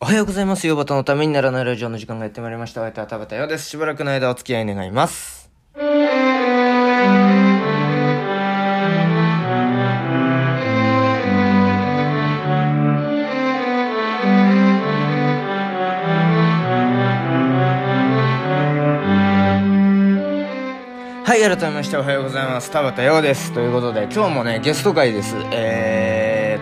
おはようございます。ヨバタのためにならないラジオの時間がやってまいりました。お相手は田畑ようです。しばらくの間お付き合い願います。はい、改めましておはようございます。田畑ようです。ということで、今日もね、ゲスト会です。えー、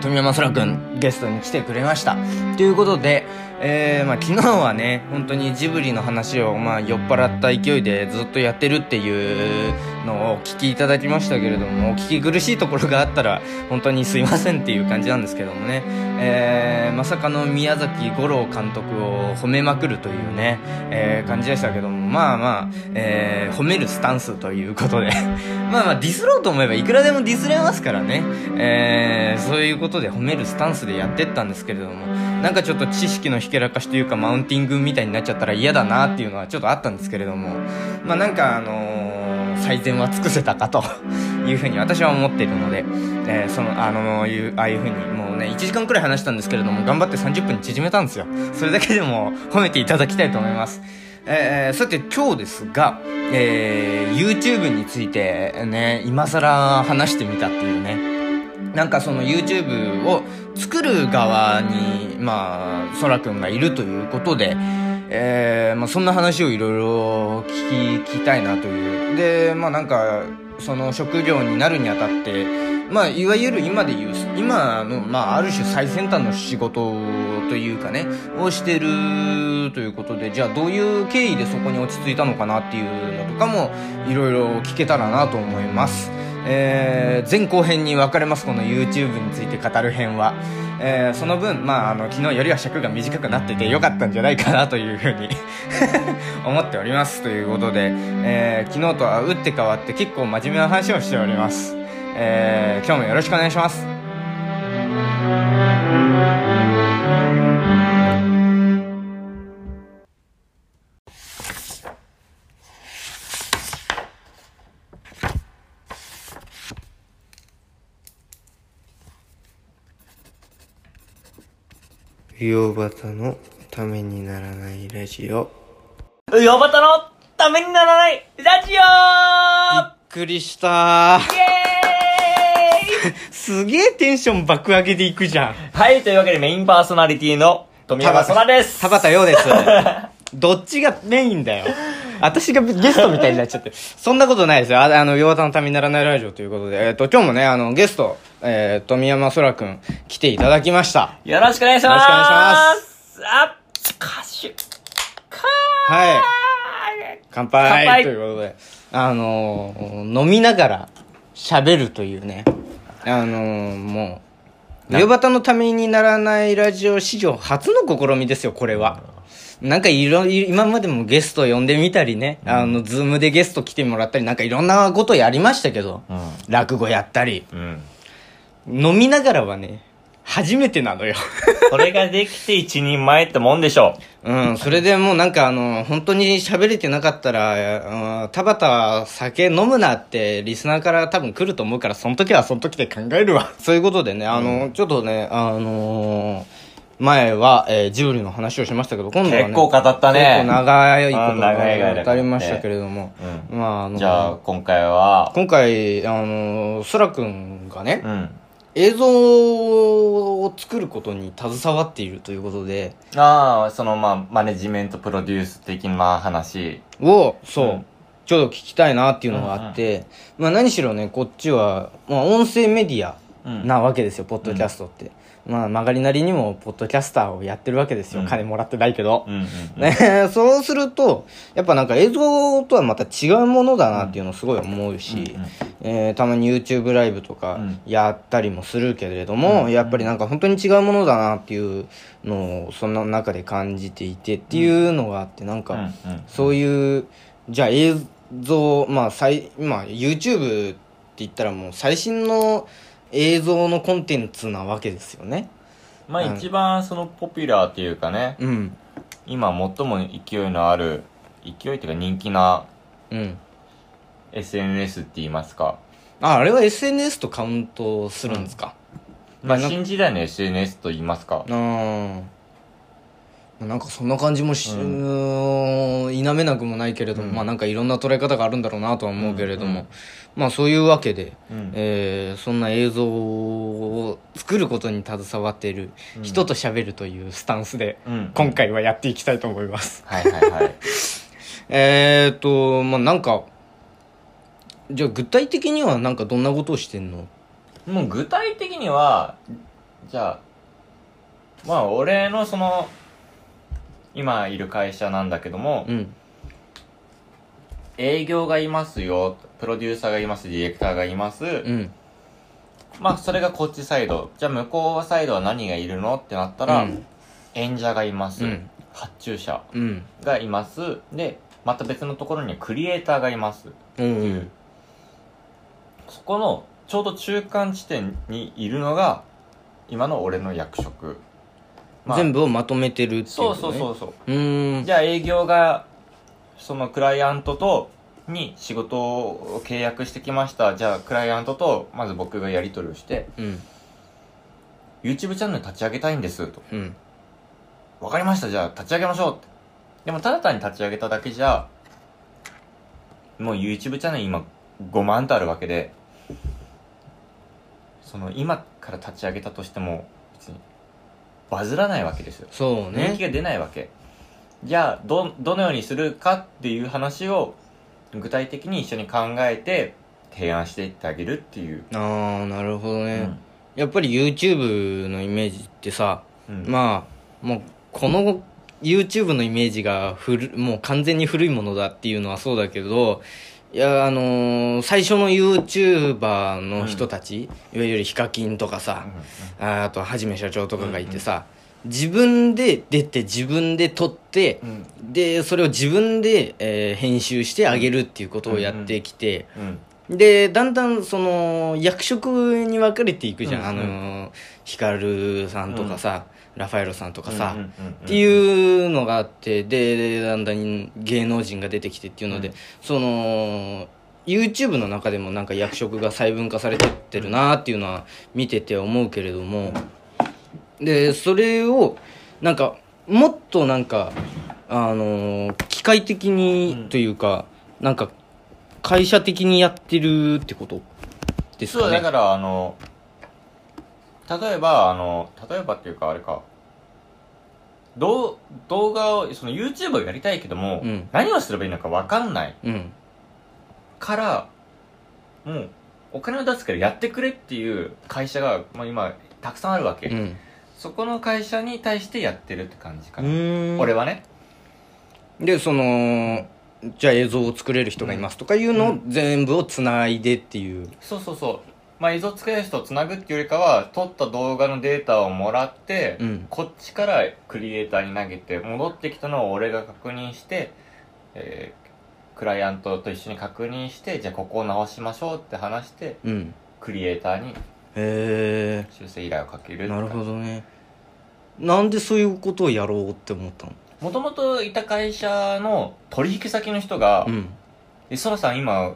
富山空くん、ゲストに来てくれました。ということで、えー、まあ昨日はね、本当にジブリの話を、まあ酔っ払った勢いでずっとやってるっていうのをお聞きいただきましたけれども、お聞き苦しいところがあったら、本当にすいませんっていう感じなんですけどもね、えー、まさかの宮崎五郎監督を褒めまくるというね、えー、感じでしたけども、まあまあ、えー、褒めるスタンスということで、まあまあディスろうと思えばいくらでもディスれますからね、えー、そういうことで褒めるスタンスでやってったんですけれども、なんかちょっと知識のひけらかしというかマウンティングみたいになっちゃったら嫌だなっていうのはちょっとあったんですけれども、まあなんかあのー、最善は尽くせたかというふうに私は思っているので、えー、その、あのいう、ああいうふうにもうね、1時間くらい話したんですけれども、頑張って30分に縮めたんですよ。それだけでも褒めていただきたいと思います。えー、さて今日ですが、えー、YouTube についてね、今更話してみたっていうね。なんかその YouTube を作る側に、まあ、そらくんがいるということで、えー、まあそんな話をいろいろ聞き、たいなという。で、まあなんか、その職業になるにあたって、まあ、いわゆる今で言う、今の、まあ、ある種最先端の仕事というかね、をしてるということで、じゃあどういう経緯でそこに落ち着いたのかなっていうのとかも、いろいろ聞けたらなと思います。えー、前後編に分かれます、この YouTube について語る編は。えー、その分、まあ、あの、昨日よりは尺が短くなっててよかったんじゃないかなというふうに 思っております。ということで、えー、昨日とは打って変わって結構真面目な話をしております。え、今日もよろしくお願いします。洋端のためにならないラジオ。ヨバタのためにならないラジびっくりしたオイエーイ すげえテンション爆上げでいくじゃん。はい、というわけでメインパーソナリティの富山空です。田畑陽です。どっちがメインだよ。私がゲストみたいになっちゃって。そんなことないですよ。ああの、洋端のためにならないラジオということで、えっ、と、今日もね、あの、ゲスト、えー、富山空くん来ていただきました。よろしくお願いします。よろしくお願いしますあ、歌手。かはい。ー乾杯乾杯ということで、あのー飲みながら喋るというね、あのーもう、ヨバタのためにならないラジオ史上初の試みですよ、これは。なんかいろ、い今までもゲスト呼んでみたりね、あの、ズームでゲスト来てもらったり、なんかいろんなことやりましたけど、うん落語やったり、うん。飲みながらはね、初めてなのよ。それができて一人前ってもんでしょう。ん、それでもうなんかあの、本当に喋れてなかったら、うん、田畑酒飲むなってリスナーから多分来ると思うから、その時はその時で考えるわ。そういうことでね、あの、ちょっとね、あのー前は、えージブリの話をしましたけど、今度はね、結構語ったね。結構長いことが語りましたけれども、うまああの、じゃあ、今回は、今回、あの、そらくんがね、うん。映像を作ることに携わっているということで、ああ、その、まあ、マネジメントプロデュース的な話。を、そう、うん。ちょうど聞きたいなっていうのがあって、まあ何しろね、こっちは、まあ音声メディアなわけですよ、ポッドキャストって。まあ曲がりなりにも、ポッドキャスターをやってるわけですよ。うん金もらってないけどう。んうんうん。ね、そうすると、やっぱなんか映像とはまた違うものだなっていうのをすごい思うし、うんうんえーたまに YouTube ライブとかうんやったりもするけれども、やっぱりなんか本当に違うものだなっていうのをその中で感じていてっていうのがあって、なんか、うんうんそういう、じゃあ映像、まあ、最、今、YouTube って言ったらもう最新の映像のコンテンツなわけですよね。まあ、一番そのポピュラーっていうかね、うん。今最も勢いのある、勢いっていうか人気なうん。SNS って言いますか。あ、あれは SNS とカウントするんですか、まあ、なんか新時代の SNS と言いますか。あーなんかそんな感じもし、う否めなくもないけれども、うん。まあなんかいろんな捉え方があるんだろうなとは思うけれども、うんうんまあそういうわけで、うん。えーそんな映像を作ることに携わっている人と喋るというスタンスで、うん。今回はやっていきたいと思います。はいはいはい。えーっと、まあなんか、じゃあ具体的にはなんかどんなことをしてんの？もう具体的にはじゃあまあ俺のその今いる会社なんだけども、うん。営業がいますよプロデューサーがいますディレクターがいます、うん。まあそれがこっちサイドじゃあ向こうサイドは何がいるのってなったら、うん演者がいます、うん発注者うん。がいますでまた別のところにはクリエイターがいますうん。うん。そこのちょうど中間地点にいるのが今の俺の役職、まあ全部をまとめてるっていう、ね。そうそうそうそうう。ーん。じゃあ営業がそのクライアントとに仕事を契約してきましたじゃあクライアントとまず僕がやり取りをしてうん。YouTube チャンネル立ち上げたいんですとうん。わかりましたじゃあ立ち上げましょうってでもただ単に立ち上げただけじゃもう YouTube チャンネル今5万とあるわけでその今から立ち上げたとしてもバズらないわけですよ。そうね。人気が出ないわけ。じゃあどどのようにするかっていう話を具体的に一緒に考えて提案していってあげるっていう、ああ、なるほどね。やっぱり YouTube のイメージってさ、うん。まあ、もう、この YouTube のイメージが古、もう完全に古いものだっていうのはそうだけど、いや、あのー最初の YouTuber の人たち、いわゆるヒカキンとかさ、ああとはじめ社長とかがいてさ、自分で出て自分で撮って、うん。うんで、それを自分で、えー編集してあげるっていうことをやってきて、うん。で、だんだんその役職に分かれていくじゃん。うんあの、ヒカルさんとかさ、ラファエロさんとかさ、うんうんうんうんっていうのがあって、で、だんだん芸能人が出てきてっていうので、うん。その、YouTube の中でもなんか役職が細分化されてってるなっていうのは見てて思うけれども、で、それを、なんか、もっとなんか、あの、機械的にというか、なんか、会社的にやってるってことですかね。そうだからあの例えばあの例えばっていうかあれか動動画をその YouTube をやりたいけども、うん何をすればいいのか分かんないうん。からもうお金を出すからやってくれっていう会社が、まあ、今たくさんあるわけ、うん。そこの会社に対してやってるって感じかうな。俺はねで、その、じゃあ映像を作れる人がいますとかいうのを全部をつないでっていう。そうそうそうまあ映像作れる人をつなぐっていうよりかは撮った動画のデータをもらって、うんこっちからクリエイターに投げて戻ってきたのを俺が確認して、えークライアントと一緒に確認してじゃあここを直しましょうって話してうん。クリエイターにへえ。修正依頼をかけるなるほどね。なんでそういうことをやろうって思ったの？もともといた会社の取引先の人がうん。「えそらさん今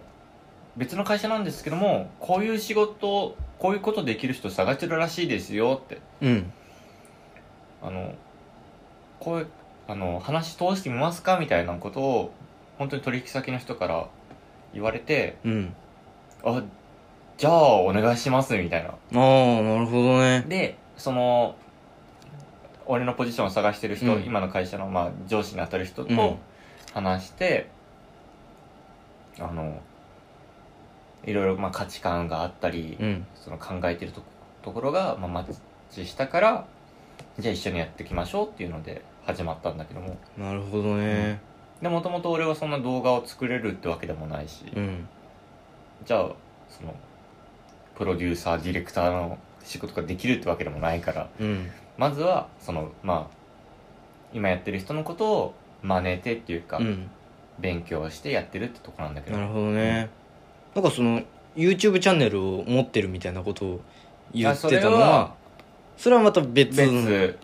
別の会社なんですけどもこういう仕事こういうことできる人探してるらしいですよ」ってうん。あのこういうあの話通してみますか？みたいなことを本当に取引先の人から言われてうん。あじゃあお願いしますみたいなああ、なるほどね。でその俺のポジションを探してる人、うん今の会社の、まあ、上司に当たる人うんと話して、あのいろいろ、まあ、価値観があったり、うん。その考えてるとところが、まあ、マッチしたからじゃあ一緒にやっていきましょうっていうので始まったんだけどもなるほどね。でもともと俺はそんな動画を作れるってわけでもないし、うん。じゃあそのプロデューサーディレクターの仕事ができるってわけでもないからうん。まずはそのまあ今やってる人のことを真似てっていうか、うん。勉強してやってるってとこなんだけどなるほどね。なんかその、YouTube チャンネルを持ってるみたいなことを言ってたのあそれはは、それはまた別別。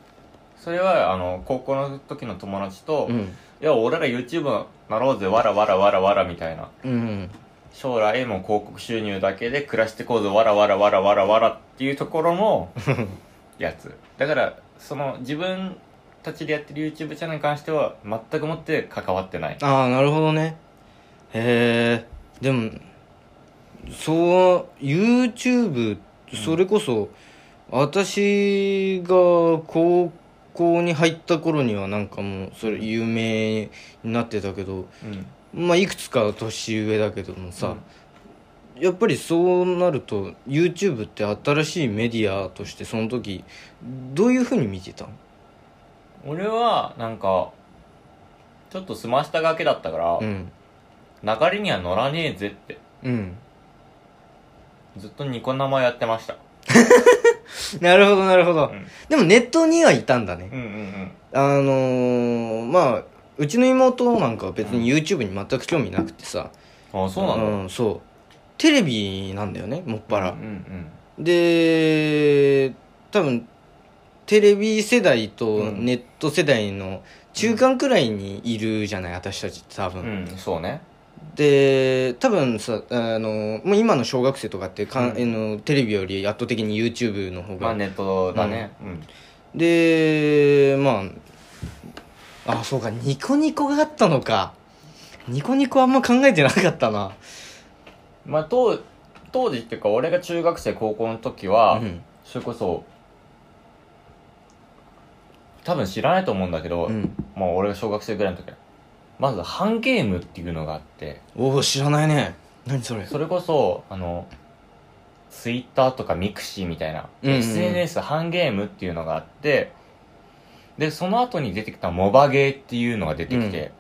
それはあの高校の時の友達と、いうん。や俺ら YouTube なろうぜわらわらわらわらみたいな。うん。将来もう広告収入だけで暮らしてこうぜわらわらわらわらわらっていうところの やつ。だからその自分たちでやってる YouTube チャンネルに関しては全くもって関わってない。ああなるほどね。へえでもそう YouTube それこそ、私が高校に入った頃にはなんかもうそれ有名になってたけどうん。まあいくつか年上だけどもさ、やっぱりそうなると YouTube って新しいメディアとしてその時どういうふうに見てたの俺はなんかちょっと済ましたがけだったから、うん。流れには乗らねえぜって。うんずっとニコ生やってました。なるほどなるほど、うん。でもネットにはいたんだね。うんうんあのー、まあうちの妹なんかは別に YouTube に全く興味なくてさ、うんあそうなんだ。うん、そう。テレビなんだよねもっぱら、うんうんで多分テレビ世代とうん。ネット世代の中間くらいにいるじゃない私たちって多分、うんうんそうねで多分さあのもう今の小学生とかってかん、うん。あのテレビより圧倒的に YouTube の方が、まあネットだね。うん。でまああそうかニコニコがあったのか。ニコニコあんま考えてなかったな。まあ当当時っていうか俺が中学生高校の時は、うん。それこそ多分知らないと思うんだけど、うん。まあ俺が小学生ぐらいの時はまずハンゲームっていうのがあって。おお知らないね。何それ。それこそあのツイッターとか mixi みたいな、うんうん。SNS ハンゲームっていうのがあってでその後に出てきたモバゲーっていうのが出てきて、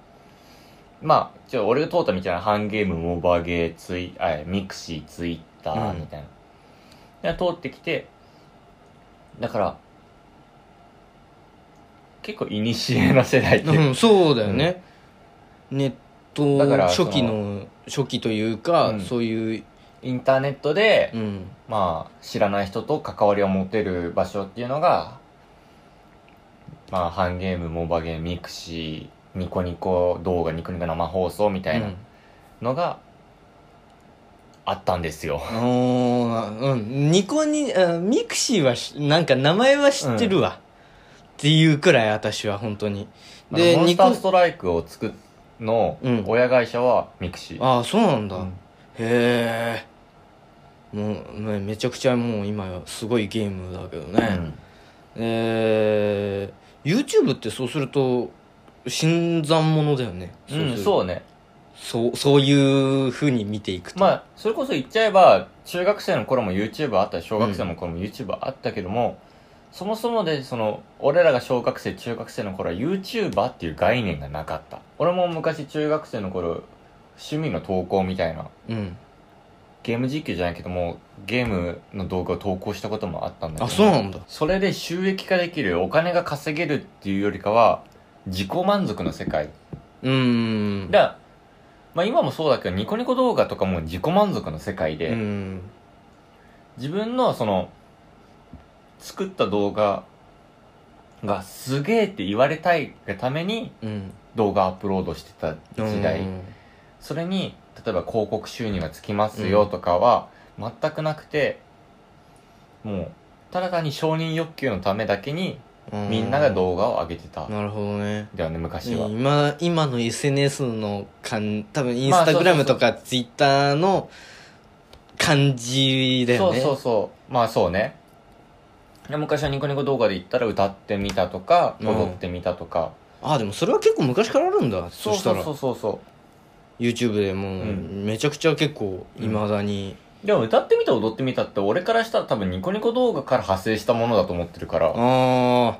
まあじゃあ俺が通ったみたいなハンゲームモバゲーツイあミクシーツイッターみたいな、で通ってきてだから結構古な世代っていう。うんそうだよね、ネットだから初期の初期というか、うん。そういう、インターネットで、うん、まあ知らない人と関わりを持てる場所っていうのがまあハンゲームモバゲーム mixi ニコニコ動画ニコニコ生放送みたいなのがあったんですよ、うん、おーうん。ニコニあ mixi はしなんか名前は知ってるわ、っていうくらい私は本当に。でモンニコスターストライクを作っのうん。親会社は mixi、ああそうなんだ、うん。へえもうねめちゃくちゃもう今やすごいゲームだけどね、えー、YouTube ってそうすると新参者だよね。うん、うん、そうね。そうそういうふうに見ていくと。まあそれこそ言っちゃえば中学生の頃も YouTube あったし小学生の頃も YouTube あったけども、そもそもでその俺らが小学生中学生の頃は YouTuber っていう概念がなかった。俺も昔中学生の頃趣味の投稿みたいなうん。ゲーム実況じゃないけどもゲームの動画を投稿したこともあったんだけどあそうなんだ。それで収益化できるお金が稼げるっていうよりかは自己満足の世界。うーん。だまあ今もそうだけどニコニコ動画とかも自己満足の世界で、うん。自分のその作った動画がすげえって言われたいがためにうん。動画アップロードしてた時代、うん。それに例えば広告収入がつきますよとかは全くなくて、もうただ単に承認欲求のためだけにうん。みんなが動画を上げてた、なるほどね。だよね昔は、今今の SNS の感多分インまあスタグラムとかツイッターの感じだよね。そうそうそう。まあそうね。で昔はニコニコ動画で言ったら歌ってみたとかうん。踊ってみたとか、あでもそれは結構昔からあるんだそしたら。そうそうそうそう。YouTube でもううん。めちゃくちゃ結構いまだに、でも歌ってみた踊ってみたって俺からしたら多分ニコニコ動画から派生したものだと思ってるから。ああ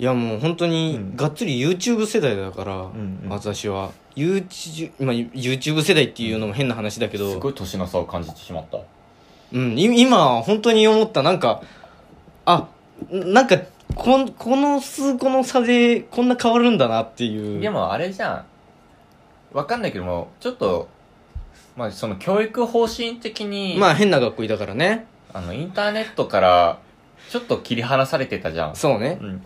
いやもう本当にうん。がっつり YouTube 世代だから、んうん。私は。YouTube,、まあ、YouTube 世代っていうのも変な話だけど、すごい年の差を感じてしまった。うん、い今本当に思った。なんかあなんかこんこの数個の差でこんな変わるんだなっていう。でもあれじゃん。わかんないけどもちょっとまあその教育方針的に、まあ変な学校いたからね。あのインターネットからちょっと切り離されてたじゃん。そうね。うん。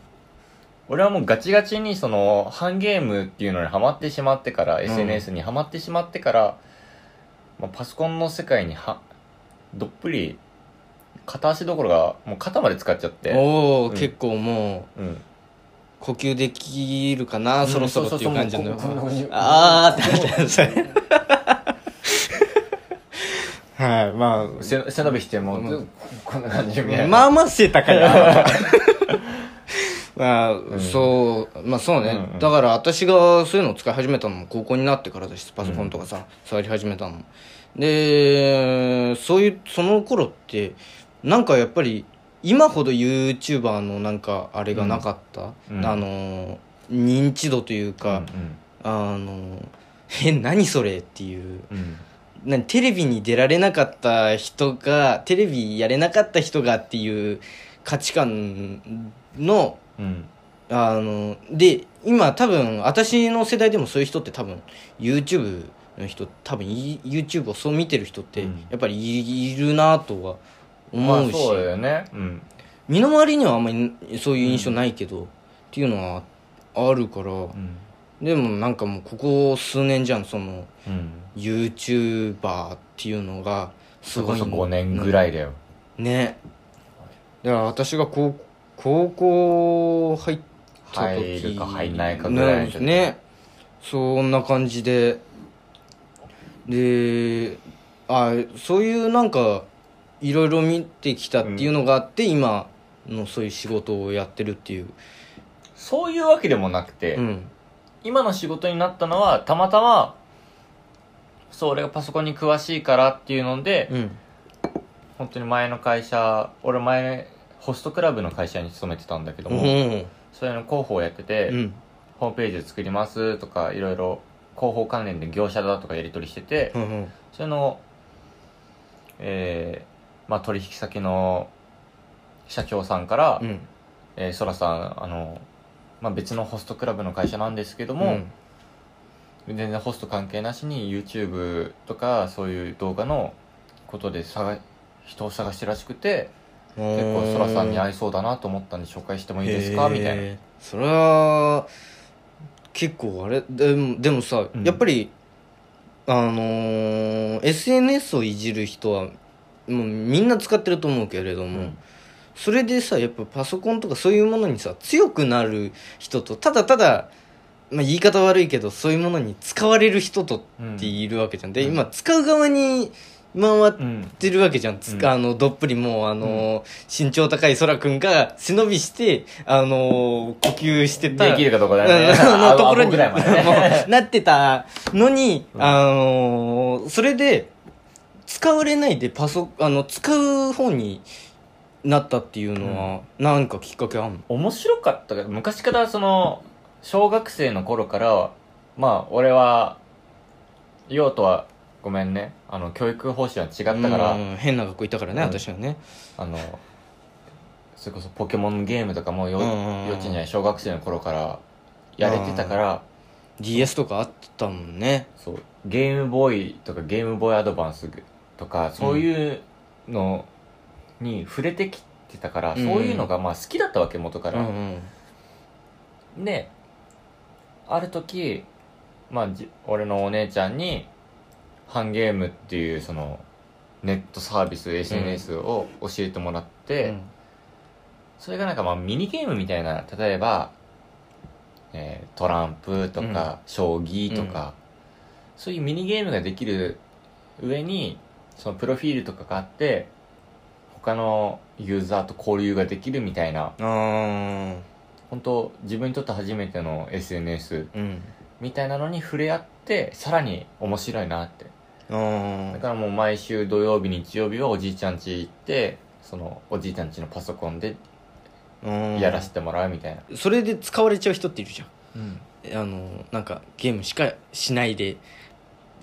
俺はもうガチガチにそのハンゲームっていうのにハマってしまってから、ん。SNS にハマってしまってから、まあ、パソコンの世界にはどっぷり片足どころがもう肩まで使っちゃって。おお、うん。結構もうん。う呼吸できるかな、そろそろっていう感じの。あーってなってそれはいまあ背背伸びしてもう、こんな感じみたいな。まあまあ背高いな まあ、そうまあそうね、うんうん。だから私がそういうのを使い始めたのも高校になってからだしパソコンとかさ、触り始めたのも。でそういうその頃ってなんかやっぱり今ほど YouTuber のなんかあれがなかった、うん。あの認知度というか、あのえ何それっていう。うん。テレビに出られなかった人がテレビやれなかった人がっていう価値観のうん。あので今多分私の世代でもそういう人って多分 YouTube の人多分い YouTube をそう見てる人ってうん。やっぱりいいるなとはま思うし、あそうだよね。うん。身の回りにはあんまりそういう印象ないけど、っていうのはあるから、うん。でもなんかもうここ数年じゃんそのうん。YouTuber っていうのがすごいそこそ5年ぐらいだよ。ね。だから私が高高校入った時入るか入んないかぐらいの時ね。そんな感じで。であそういうなんかいろいろ見てきたっていうのがあって、今のそういう仕事をやってるっていう、そういうわけでもなくて、うん。今の仕事になったのはたまたまそう俺がパソコンに詳しいからっていうので、うん。本当に前の会社俺前ホストクラブの会社に勤めてたんだけどうも、ん。それの広報をやってて、うん。ホームページ作りますとかいろいろ広報関連で業者だとかやり取りしてて、うん。それのえーまあ取引先の社長さんからうん「えーそらさんあの、まあ、別のホストクラブの会社なんですけども、うん。全然ホスト関係なしに YouTube とかそういう動画のことで探人を探してるらしくて結構そらさんに合いそうだなと思ったんで紹介してもいいですか？みたいな。それは結構あれでもでもさ、うん。やっぱりあのー SNS をいじる人はもうみんな使ってると思うけれども、うん。それでさやっぱパソコンとかそういうものにさ強くなる人とただただ、まあ、言い方悪いけどそういうものに使われる人とっているわけじゃん、でうん。今使う側に回っうんてるわけじゃん。つうん。あの、どっぷりもう、あの、身長高い空くんが背伸びして、あの、呼吸してた。できるかどうかだね。のところに、ね。なってたのに、うん。あの、それで、使われないでパソ、あの、使う方になったっていうのは、なんかきっかけあんの？面白かったけど昔からその小学生の頃からまあ俺は用途はごめんね。あの教育方針は違ったから、うん変な学校いたからね、うん。私はね。あのそれこそポケモンゲームとかもよ、うんうんうん。幼稚園じゃない小学生の頃からやれてたから、DS とかあったもんね。そう。ゲームボーイとかゲームボーイアドバンスとかそういうのに触れてきてたから、うん。そういうのがまあ好きだったわけ元かうんら、うん。である時まあじ俺のお姉ちゃんにハンゲームっていうそのネットサービス SNS を教えてもらって、うん。それがなんかまあミニゲームみたいな例えば、えートランプとか、将棋とか、そういうミニゲームができる上にそのプロフィールとかがあって他のユーザーと交流ができるみたいなあー。本当自分にとって初めての SNS うん。みたいなのに触れ合ってさらに面白いなって。だからもう毎週土曜日日曜日はおじいちゃん家行ってそのおじいちゃん家のパソコンでうんやらせてもらうみたいな、それで使われちゃう人っているじうん。ゃん。あのなんかゲームしかしないでで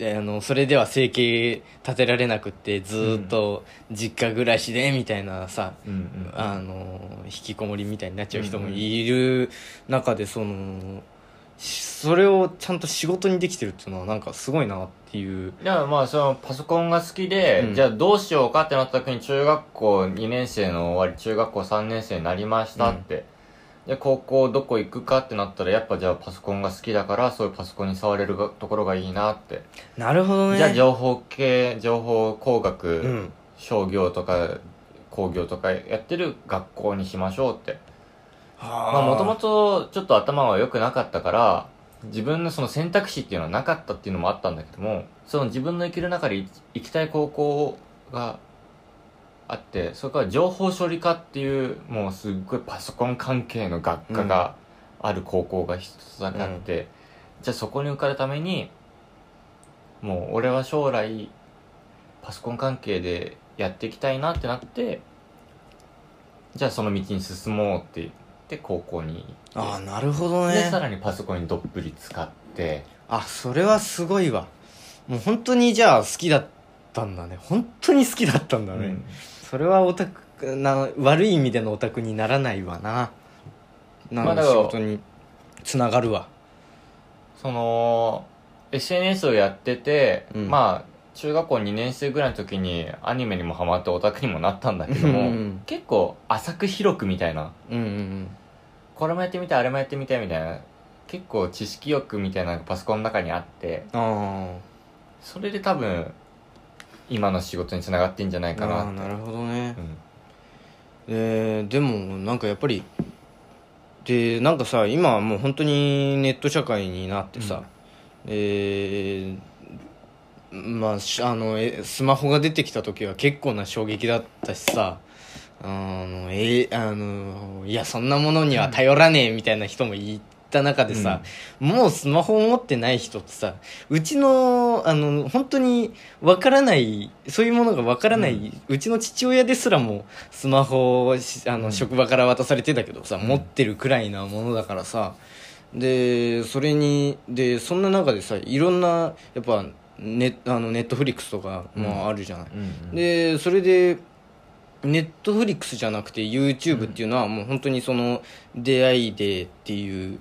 あのそれでは生計立てられなくってずーっと実家暮らしでみたいなさ、うんうんあの引きこもりみたいになっちゃう人もいる中でそのしそれをちゃんと仕事にできてるっていうのはなんかすごいなっていう。いやまあそのパソコンが好きで、うん。じゃあどうしようかってなった時に中学校2年生の終わり中学校3年生になりましたって、で高校どこ行くかってなったらやっぱじゃあパソコンが好きだからそういうパソコンに触れるがところがいいなって、なるほどね。じゃあ情報系情報工学、うん。商業とか工業とかやってる学校にしましょうって。ままあもともとちょっと頭は良くなかったから自分のその選択肢っていうのはなかったっていうのもあったんだけどもその自分の生きる中で行行きたい高校があってそれから情報処理科っていうもうすっごいパソコン関係の学科がある高校が一つだけあって、じゃあそこに受かるためにもう俺は将来パソコン関係でやっていきたいなってなってじゃあその道に進もうって言って高校に行ってああなるほどでさねらにパソコンにどっぷり使ってあそれはすごいわ。もう本当にじゃあ好きだったんだね。本当に好きだったんだね、うんそれはオタクな悪い意味でのオタクにならないわな。なんかまあだから仕事につながるわ。その SNS をやってて、うん。まあ中学校2年生ぐらいの時にアニメにもハマってオタクにもなったんだけども、うんうん結構浅く広くみたいな。うんうんこれもやってみたいあれもやってみたいみたいな。結構知識欲みたいなのがパソコンの中にあって。うんあそれで多分今の仕事につながってんじゃないあかなって。あーなるほどね。うん。えーでもなんかやっぱりでなんかさ今はもう本当にネット社会になってさ、えーまあしあのえスマホが出てきた時は結構な衝撃だったしさあのえーあのいやそんなものには頼らねえみたいな人もいた中でさ、もうスマホを持ってない人ってさうちのあの本当にわからないそういうものがわからない、うちの父親ですらもスマホをしあの、うん。職場から渡されてたけどさ、うん。持ってるくらいなものだからさでそれにでそんな中でさいろんなやっぱネあのネットフリックスとかもあるじゃない、うんうん。でそれでネットフリックスじゃなくて YouTube っていうのはもう本当にその出会いでっていう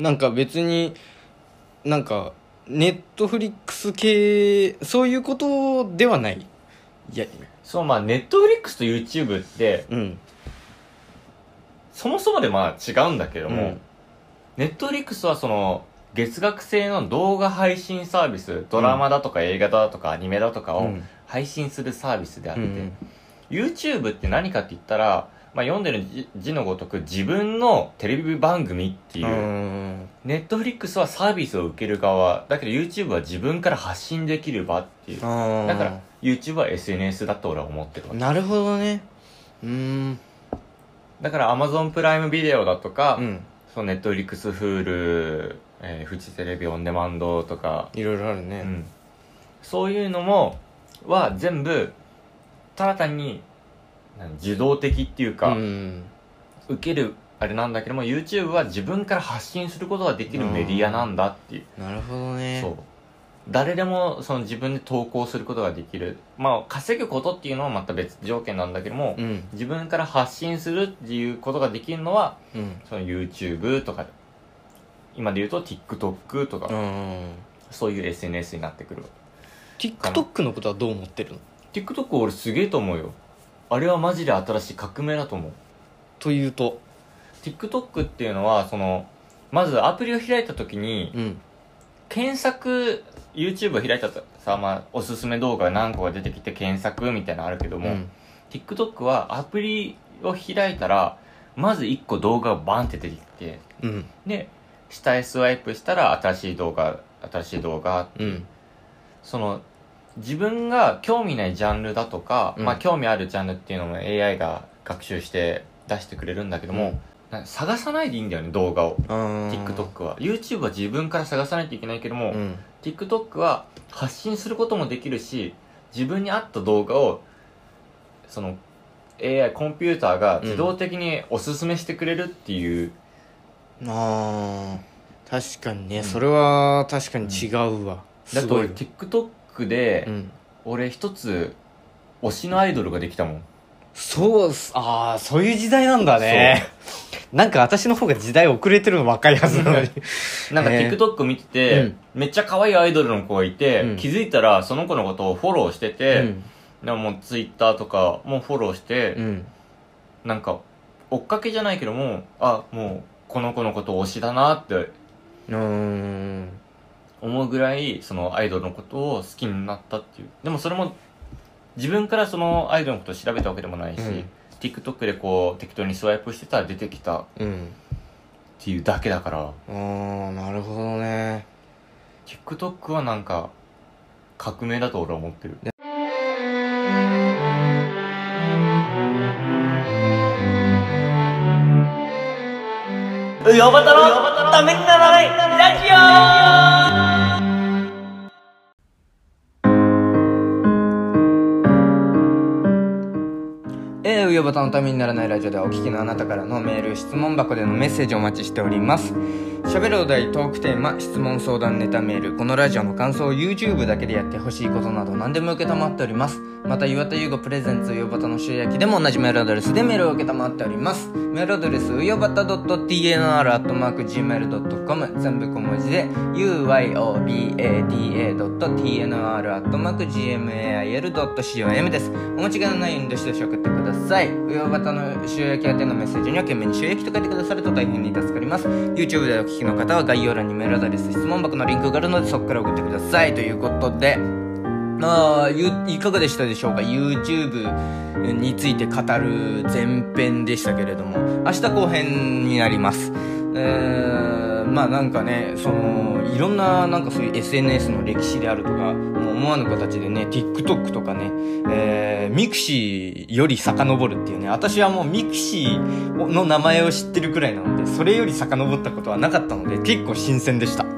なんか別になんかネットフリックス系そういうことではない。いやそうまあネットフリックスと YouTube ってうん。そもそもでまあ違うんだけども、うん。ネットフリックスはその月額制の動画配信サービスドラマだとか映画だとかアニメだとかをうん。配信するサービスであって、うん。YouTube って何かって言ったら、まあ、読んでる字字のごとく自分のテレビ番組っていうう、ん。ネットフリックスはサービスを受ける側だけど YouTube は自分から発信できる場っていう。あだから YouTube は SNS だと俺は思ってるなるほどね。うん。だから Amazon プライムビデオだとか、うん。その Netflix、Hulu、えー、フジテレビオンデマンドとか、いろいろあるね。うん、そういうのもは全部ただ単に何受動的っていうか、うん。受けるあれなんだけども YouTube は自分から発信することができるメディアなんだっていう、なるほどね。そう。誰でもその自分で投稿することができる。まあ稼ぐことっていうのはまた別条件なんだけども、うん。自分から発信するっていうことができるのはうん。その YouTube とか今で言うと TikTok とか、うん。そういう SNS になってくる。TikTok のことはどう思ってるの？TikTok 俺すげえと思うよあれはマジで新しい革命だと思う。というと？TikTok っていうのはそのまずアプリを開いた時にうん。検索 YouTube を開いたとさ、まあ、おすすめ動画が何個が出てきて検索みたいなのあるけども、うん。TikTok はアプリを開いたらまず1個動画がバンって出てきてうん。で下へスワイプしたら新しい動画新しい動画うん。その自分が興味ないジャンルだとか、うん。まあ興味あるジャンルっていうのも AI が学習して出してくれるんだけども、な探さないでいいんだよね動画を。あー。TikTok は。YouTube は自分から探さないといけないけども、うん。TikTok は発信することもできるし自分に合った動画をその AI コンピューターが自動的におすすめしてくれるっていう、あー。確かにね、うん。それは確かに違うわ、だって俺すごい。TikTok で、うん。俺一つ推しのアイドルができたもん。そうっす。ああそういう時代なんだね。なんか私の方が時代遅れてるの若いはずなのに。なんか TikTok 見てて、うん。めっちゃ可愛いアイドルの子がいて、うん。気づいたらその子のことをフォローしてて、うん。でももう Twitter とかもフォローして、うん。なんか追っかけじゃないけどもあもうこの子のこと推しだなってうーん思うぐらいそのアイドルのことを好きになったっていう。でもそれも自分からそのアイドルのことを調べたわけでもないし、うん。TikTok でこう適当にスワイプしてたら出てきたっうん。ていうだけだから。ああなるほどね。TikTok はなんか革命だと俺は思ってる。うよばたのためにならないラジえー、うよばたのためにならないラジオではお聞きのあなたからのメール、質問箱でのメッセージをお待ちしております。喋るお題、トークテーマ、質問相談ネタメール、このラジオの感想、YouTube だけでやってほしいことなど何でも受けたまっております。また、岩田優吾プレゼンツうよばたの塩焼きでも同じメールアドレスでメールを受けたまっております。メールアドレス、うよばた .tnr.gmail.com 全部小文字で、uyobata.tnr.gmail.com です。お間違いのないようにどしどし送ってください。うよばたの塩焼き宛てのメッセージには懸命に塩焼きと書いてくださると大変に助かります。YouTube でお聞きの方は概要欄にメールアドレス、質問箱のリンクがあるのでそこから送ってください。ということで、まあ、いかがでしたでしょうか ?YouTube について語る前編でしたけれども、明日後編になります。えー、まあなんかね、その、いろんななんかそういう SNS の歴史であるとか、もう思わぬ形でね、TikTok とかね、えー、ミクシーより遡るっていうね、私はもうミクシーの名前を知ってるくらいなので、それより遡ったことはなかったので、結構新鮮でした。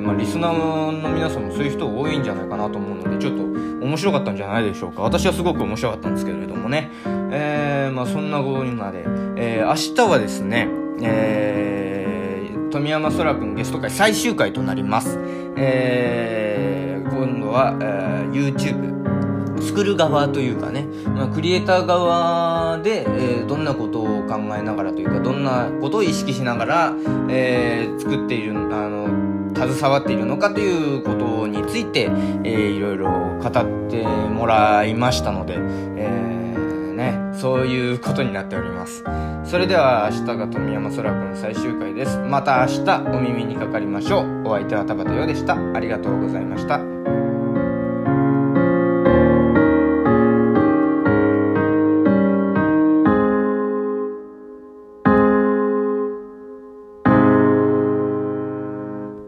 まあリスナーの皆さんもそういう人多いんじゃないかなと思うので、ちょっと面白かったんじゃないでしょうか。私はすごく面白かったんですけれどもね。えー、まあそんなこんなで、えー、明日はですね、えー、冨山空くんゲスト回最終回となります。えー、今度は、えー、YouTube、作る側というかね、まあ、クリエイター側で、えーどんなことを考えながらというかどんなことを意識しながら、えー作っているあの携わっているのかということについて、えーいろいろ語ってもらいましたので、えーね、そういうことになっております。それでは明日が富山空くん最終回です。また明日お耳にかかりましょう。お相手は田畑洋でした。ありがとうございました。